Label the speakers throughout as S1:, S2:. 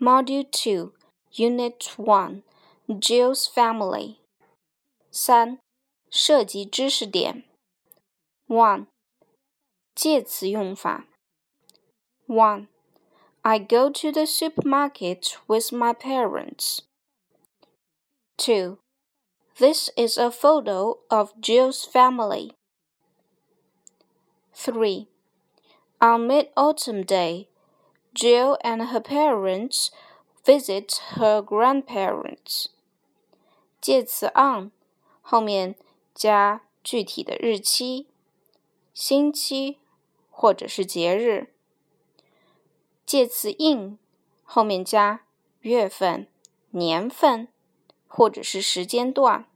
S1: Module Two, Unit One, Jill's Family。三、涉及知识点。One，介词用法。One, I go to the supermarket with my parents. Two, this is a photo of Jill's family. 3. On Mid Autumn Day, Jill and her parents visit her grandparents. 介词 on 后面加具体的日期、星期或者是节日。介词 in 后面加月份、年份或者是时间段。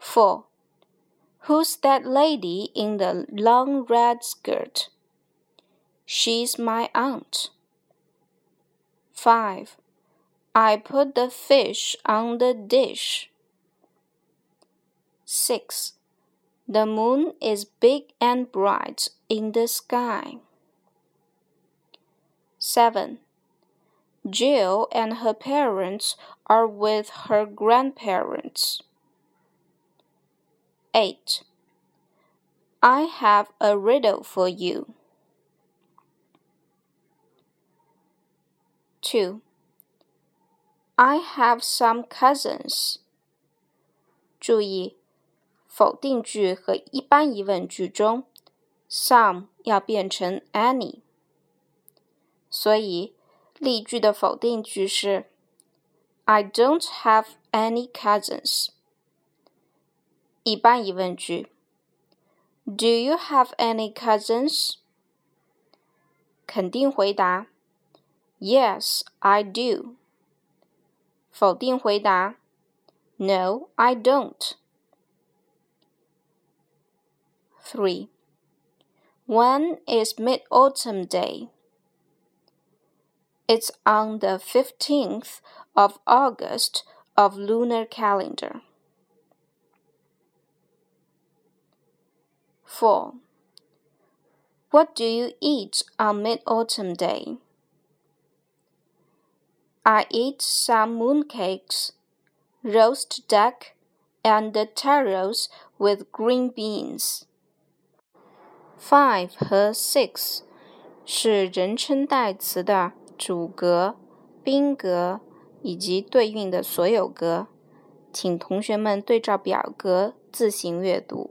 S1: Four Who's that lady in the long red skirt? She's my aunt. 5. I put the fish on the dish. 6. The moon is big and bright in the sky. 7. Jill and her parents are with her grandparents. 8. I have a riddle for you. Two. I have some cousins. 注意，否定句和一般疑问句中，some 要变成 any，所以例句的否定句是 I don't have any cousins。一般疑问句：Do you have any cousins？肯定回答 ：Yes, I do。否定回答：No, I don't。Three. When is Mid Autumn Day? It's on the 15th of August of lunar calendar. 4. What do you eat on Mid Autumn Day? I eat some mooncakes, roast duck, and taros with green beans. Five 和 six 是人称代词的主格、宾格以及对应的所有格，请同学们对照表格自行阅读。